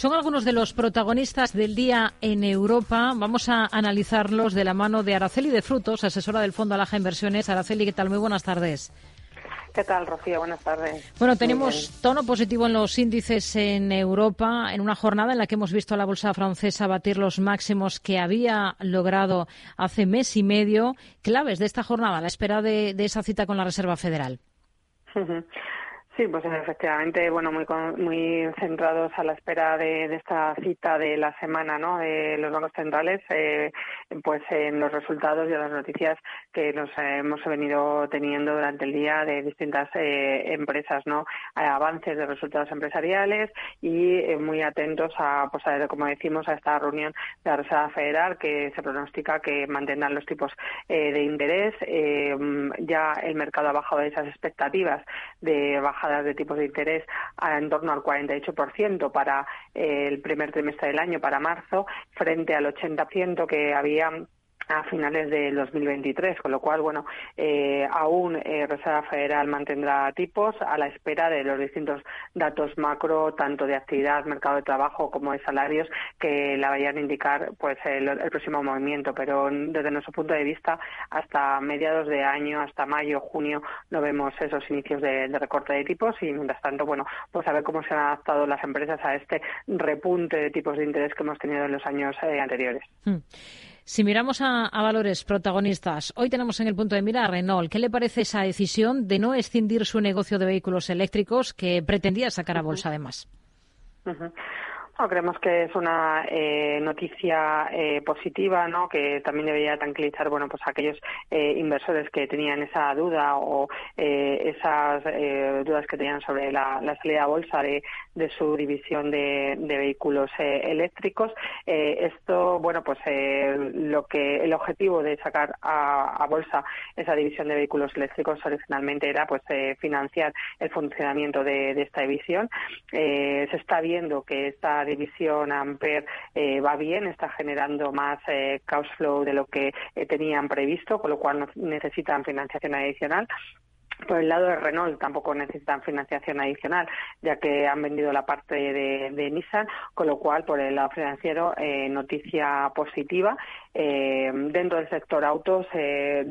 Son algunos de los protagonistas del día en Europa. Vamos a analizarlos de la mano de Araceli de Frutos, asesora del Fondo Alaja Inversiones. Araceli, ¿qué tal? Muy buenas tardes. ¿Qué tal, Rocío? Buenas tardes. Bueno, tenemos tono positivo en los índices en Europa en una jornada en la que hemos visto a la bolsa francesa batir los máximos que había logrado hace mes y medio. Claves de esta jornada a la espera de, de esa cita con la Reserva Federal. Sí, pues efectivamente, bueno, muy muy centrados a la espera de, esta cita de la semana, ¿no? De los bancos centrales, eh, pues en los resultados y en las noticias que nos hemos venido teniendo durante el día de distintas eh, empresas, ¿no? avances de resultados empresariales y eh, muy atentos a, pues a, como decimos, a esta reunión de la Reserva Federal que se pronostica que mantendrán los tipos de interés. ya el mercado ha bajado de esas expectativas de de tipos de interés en torno al 48% para eh, el primer trimestre del año, para marzo, frente al 80% que había a finales del 2023, con lo cual, bueno, eh, aún eh, Reserva Federal mantendrá tipos a la espera de los distintos datos macro, tanto de actividad, mercado de trabajo como de salarios, que la vayan a indicar pues el, próximo movimiento. Pero desde nuestro punto de vista, hasta mediados de año, hasta mayo, junio, no vemos esos inicios de, recorte de tipos y, mientras tanto, bueno, pues a ver cómo se han adaptado las empresas a este repunte de tipos de interés que hemos tenido en los años eh, anteriores. Hmm. Si miramos a, valores protagonistas, hoy tenemos en el punto de mira a Renault. ¿Qué le parece esa decisión de no escindir su negocio de vehículos eléctricos que pretendía sacar a bolsa además? Creemos que es una eh, noticia eh, positiva, ¿no? Que también debería tranquilizar, bueno, pues aquellos eh, inversores que tenían esa duda o esas dudas que tenían sobre la, salida a bolsa de, su división de, vehículos eléctricos. esto, bueno, pues lo que el objetivo de sacar a, bolsa esa división de vehículos eléctricos originalmente era, pues, financiar el funcionamiento de, de esta división. se está viendo que esta división Amper eh, va bien, está generando más eh, cash flow de lo que eh, tenían previsto, con lo cual necesitan financiación adicional. Por el lado de Renault tampoco necesitan financiación adicional, ya que han vendido la parte de, Nissan, con lo cual por el lado financiero eh, noticia positiva. Eh, dentro del sector autos eh,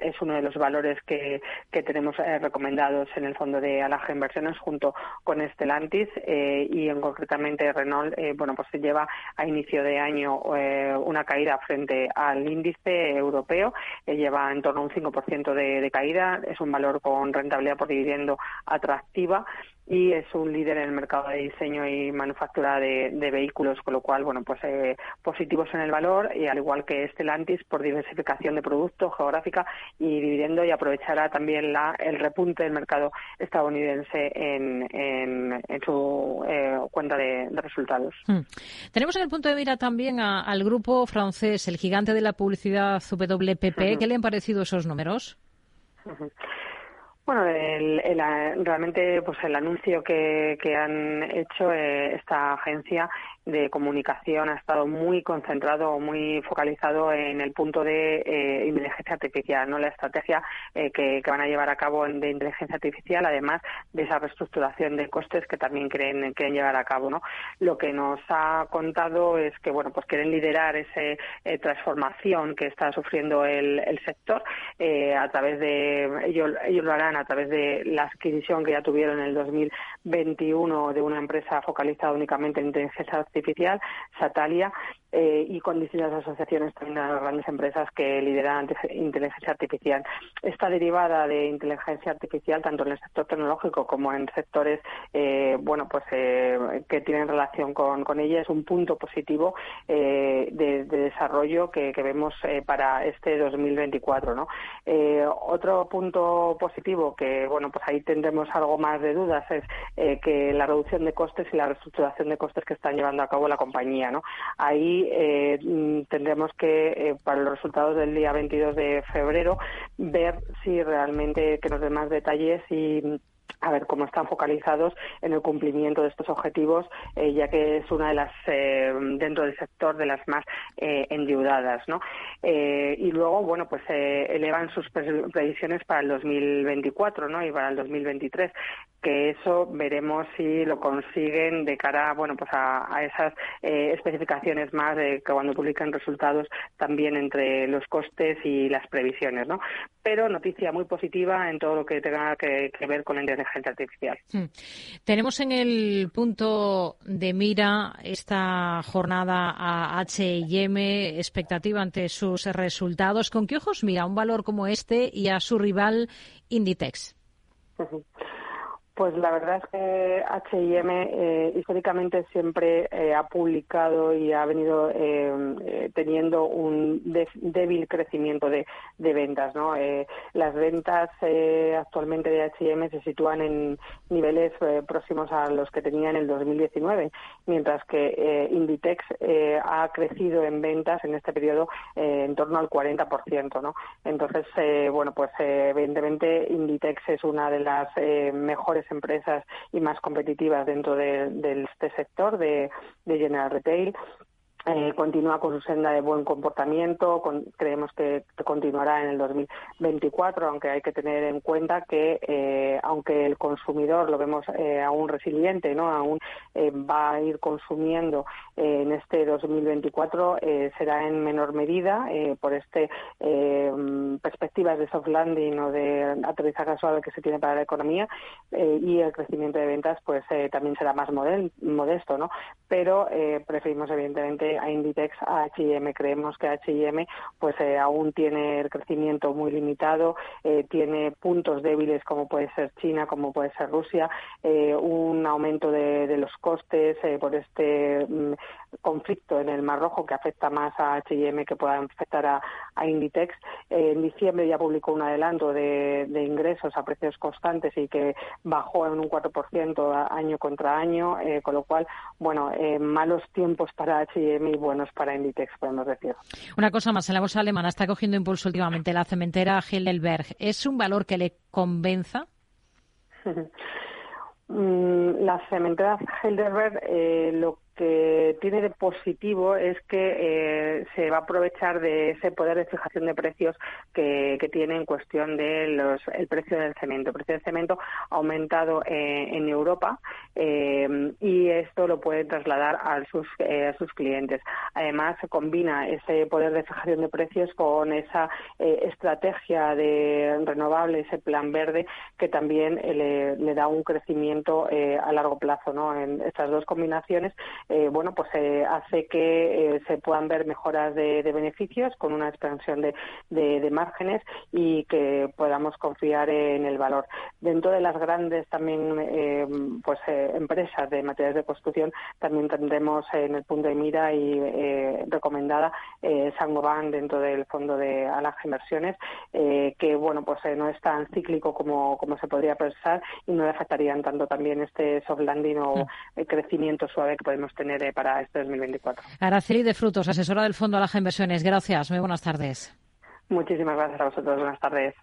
es uno de los valores que, tenemos recomendados en el fondo de Alaja Inversiones junto con Stellantis y en concretamente Renault, bueno pues se lleva a inicio de año una caída frente al índice europeo, lleva en torno a un 5% de, de caída, es un valor con rentabilidad por dividendo atractiva y es un líder en el mercado de diseño y manufactura de, vehículos, con lo cual, bueno, pues eh, positivos en el valor y al igual que Stellantis por diversificación de productos geográfica y dividendo y aprovechará también la, el repunte del mercado estadounidense en, en, su eh, cuenta de, resultados. Hmm. Tenemos en el punto de mira también al grupo francés, el gigante de la publicidad WPP. ¿Qué le han parecido esos números? Bueno, el, realmente pues el anuncio que, han hecho eh, esta agencia de comunicación ha estado muy concentrado, muy focalizado en el punto de eh, inteligencia artificial, no la estrategia eh, que, van a llevar a cabo de inteligencia artificial, además de esa reestructuración de costes que también creen, quieren llevar a cabo. ¿no? Lo que nos ha contado es que bueno, pues quieren liderar esa transformación que está sufriendo el, sector a través de ellos, ellos lo harán a través de la adquisición que ya tuvieron en el 2021 de una empresa focalizada únicamente en inteligencia artificial Satalia, eh, y con distintas asociaciones también de las grandes empresas que lideran inteligencia artificial. Esta derivada de inteligencia artificial, tanto en el sector tecnológico como en sectores eh, bueno, pues, eh, que tienen relación con, con, ella, es un punto positivo de, desarrollo que, vemos para este 2024. ¿no? otro punto positivo que bueno, pues ahí tendremos algo más de dudas es que la reducción de costes y la reestructuración de costes que están llevando a cabo la compañía. ¿no? Ahí eh, tendremos que, eh, para los resultados del día 22 de febrero, ver si realmente que nos den más detalles y a ver cómo están focalizados en el cumplimiento de estos objetivos, eh, ya que es una de las, dentro del sector, de las más endeudadas. ¿no? y luego, bueno, pues elevan sus previsiones para el 2024 ¿no? y para el 2023. Que eso veremos si lo consiguen de cara bueno pues a, esas eh, especificaciones más de que cuando publican resultados también entre los costes y las previsiones no pero noticia muy positiva en todo lo que tenga que, ver con la inteligencia artificial. Hmm. tenemos en el punto de mira esta jornada a H&M expectativa ante sus resultados. Con qué ojos mira un valor como este y a su rival Inditex pues la verdad es que H&M eh, históricamente siempre eh, ha publicado y ha venido eh, eh teniendo un débil crecimiento de, ventas. ¿no? Las ventas actualmente de H&M se sitúan en niveles próximos a los que tenía en el 2019, mientras que Inditex ha crecido en ventas en este periodo en torno al 40%. ¿no? Entonces, bueno, pues evidentemente Inditex es una de las mejores empresas y más competitivas dentro de, este sector de, de General Retail eh, continúa con su senda de buen comportamiento, creemos que, continuará en el 2024, aunque hay que tener en cuenta que eh, aunque el consumidor lo vemos eh, aún resiliente, no, aún va a ir consumiendo en este 2024 será en menor medida por este perspectivas de soft landing o de aterrizaje suave que se tiene para la economía y el crecimiento de ventas pues también será más modesto, no, pero preferimos evidentemente a Inditex, a H&M. Creemos que H&M pues eh, aún tiene el crecimiento muy limitado, eh, tiene puntos débiles como puede ser China, como puede ser Rusia, eh, un aumento de, los costes por este mm, conflicto en el Mar Rojo que afecta más a H&M que pueda afectar a, Inditex. en diciembre ya publicó un adelanto de, ingresos a precios constantes y que bajó en un 4% año contra año, con lo cual, bueno, malos tiempos para H&M muy buenos para Inditex, podemos decir. Una cosa más, en la bolsa alemana está cogiendo impulso últimamente la cementera Heidelberg. ¿Es un valor que le convenza? Mm, la cementera Heidelberg eh, lo que tiene de positivo es que eh, se va a aprovechar de ese poder de fijación de precios que, tiene en cuestión de los, el precio del cemento. El precio del cemento ha aumentado eh, en Europa eh, y esto lo puede trasladar a sus, a sus clientes. Además, se combina ese poder de fijación de precios con esa estrategia de renovable, ese plan verde que también le, da un crecimiento a largo plazo. ¿no? En estas dos combinaciones eh, bueno, pues eh, hace que eh, se puedan ver mejoras de, beneficios con una expansión de, márgenes y que podamos confiar en el valor. Dentro de las grandes también pues empresas de materiales de construcción también tendremos en el punto de mira y recomendada Sangoban dentro del fondo de Alas Inversiones que bueno pues no es tan cíclico como, como se podría pensar y no le afectarían tanto también este soft landing o mm. el crecimiento suave que podemos tener tener para este 2024. Araceli de Frutos, asesora del Fondo Alaja Inversiones. Gracias. Muy buenas tardes. Muchísimas gracias a vosotros. Buenas tardes.